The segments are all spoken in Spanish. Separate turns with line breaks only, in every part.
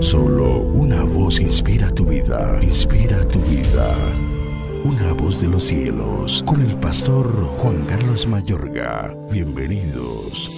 Solo una voz inspira tu vida, inspira tu vida. Una voz de los cielos, con el pastor Juan Carlos Mayorga. Bienvenidos.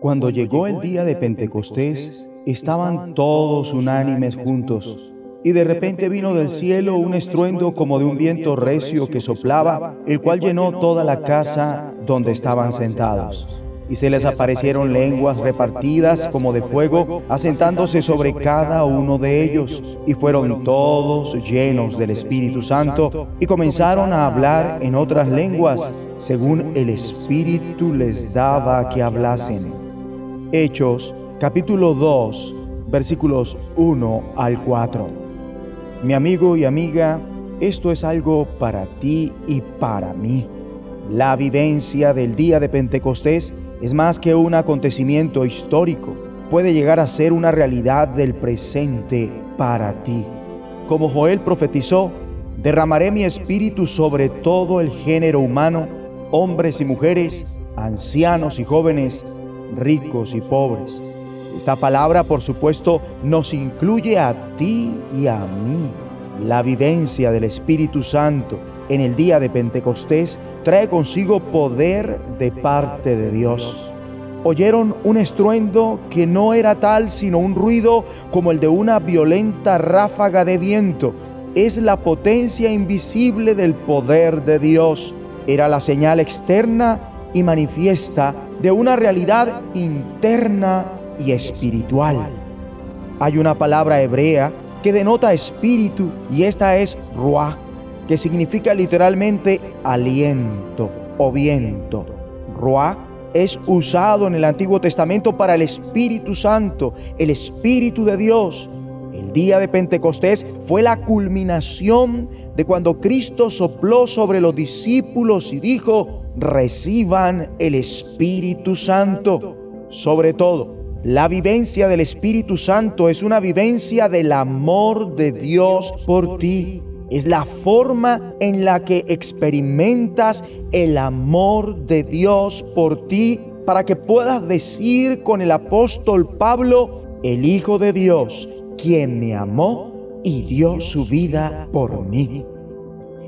Cuando llegó el día de Pentecostés, estaban todos unánimes juntos. Y de repente vino del cielo un estruendo como de un viento recio que soplaba, el cual llenó toda la casa donde estaban sentados. Y se les aparecieron lenguas repartidas como de fuego, asentándose sobre cada uno de ellos. Y fueron todos llenos del Espíritu Santo y comenzaron a hablar en otras lenguas, según el Espíritu les daba que hablasen. Hechos capítulo 2 versículos 1 al 4. Mi amigo y amiga, esto es algo para ti y para mí. La vivencia del día de Pentecostés es más que un acontecimiento histórico, puede llegar a ser una realidad del presente para ti. Como Joel profetizó, derramaré mi espíritu sobre todo el género humano, hombres y mujeres, ancianos y jóvenes, ricos y pobres. Esta palabra, por supuesto, nos incluye a ti y a mí. La vivencia del Espíritu Santo en el día de Pentecostés trae consigo poder de parte de Dios. Oyeron un estruendo que no era tal sino un ruido como el de una violenta ráfaga de viento. Es la potencia invisible del poder de Dios. Era la señal externa y manifiesta de una realidad interna y espiritual. Hay una palabra hebrea que denota espíritu y esta es ruah, que significa literalmente aliento o viento. Ruah es usado en el Antiguo Testamento para el Espíritu Santo, el Espíritu de Dios. El día de Pentecostés fue la culminación de cuando Cristo sopló sobre los discípulos y dijo, reciban el Espíritu Santo. Sobre todo, la vivencia del Espíritu Santo es una vivencia del amor de Dios por ti. Es la forma en la que experimentas el amor de Dios por ti para que puedas decir con el apóstol Pablo, el Hijo de Dios, quien me amó y dio su vida por mí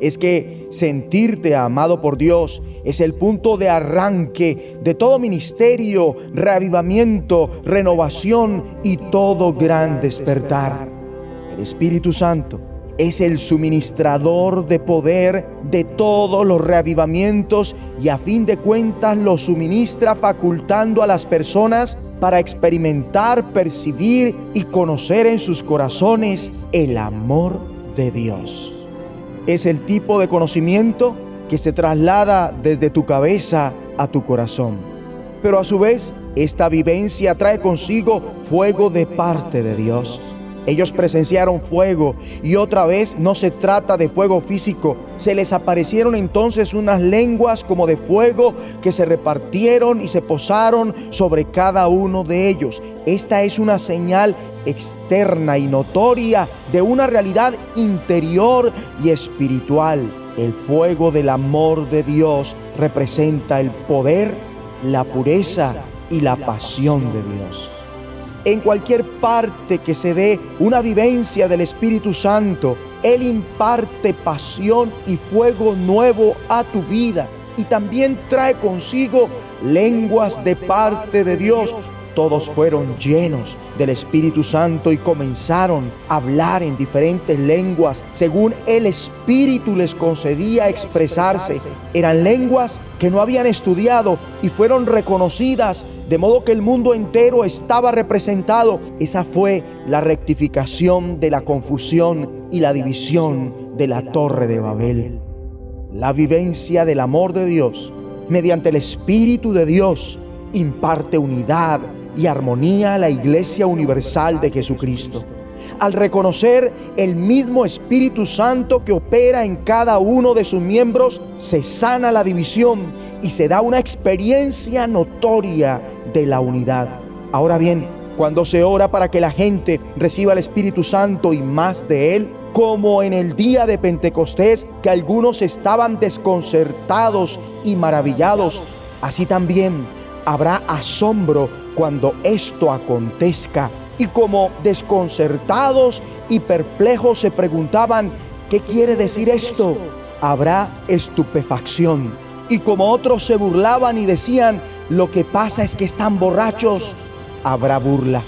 es que sentirte amado por Dios es el punto de arranque de todo ministerio, reavivamiento, renovación y todo gran despertar. El Espíritu Santo es el suministrador de poder de todos los reavivamientos y a fin de cuentas lo suministra facultando a las personas para experimentar, percibir y conocer en sus corazones el amor de Dios es el tipo de conocimiento que se traslada desde tu cabeza a tu corazón. Pero a su vez, esta vivencia trae consigo fuego de parte de Dios. Ellos presenciaron fuego y otra vez no se trata de fuego físico. Se les aparecieron entonces unas lenguas como de fuego que se repartieron y se posaron sobre cada uno de ellos. Esta es una señal externa y notoria de una realidad interior y espiritual. El fuego del amor de Dios representa el poder, la pureza y la pasión de Dios en cualquier parte que se dé una vivencia del Espíritu Santo, Él imparte pasión y fuego nuevo a tu vida y también trae consigo lenguas de parte de Dios todos fueron llenos del Espíritu Santo y comenzaron a hablar en diferentes lenguas según el Espíritu les concedía expresarse. Eran lenguas que no habían estudiado y fueron reconocidas de modo que el mundo entero estaba representado. Esa fue la rectificación de la confusión y la división de la torre de Babel. La vivencia del amor de Dios mediante el Espíritu de Dios imparte unidad, y armonía a la Iglesia Universal de Jesucristo. Al reconocer el mismo Espíritu Santo que opera en cada uno de sus miembros, se sana la división y se da una experiencia notoria de la unidad. Ahora bien, cuando se ora para que la gente reciba el Espíritu Santo y más de Él, como en el día de Pentecostés, que algunos estaban desconcertados y maravillados, así también Habrá asombro cuando esto acontezca. Y como desconcertados y perplejos se preguntaban, ¿qué quiere decir esto? Habrá estupefacción. Y como otros se burlaban y decían, lo que pasa es que están borrachos, habrá burla.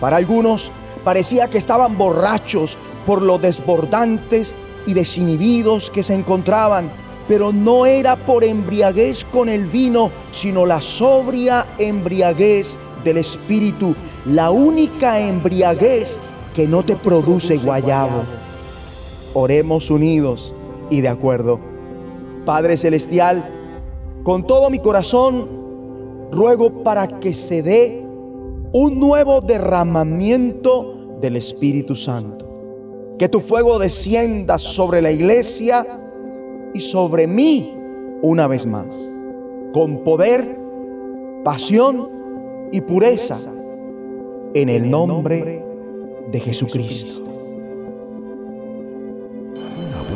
Para algunos parecía que estaban borrachos por lo desbordantes y desinhibidos que se encontraban, pero no era por embriaguez con el vino, sino la sobria embriaguez del Espíritu, la única embriaguez que no te produce guayabo. Oremos unidos y de acuerdo. Padre Celestial, con todo mi corazón, ruego para que se dé un nuevo derramamiento del Espíritu Santo. Que tu fuego descienda sobre la iglesia y sobre mí una vez más, con poder, pasión y pureza, en el nombre de Jesucristo.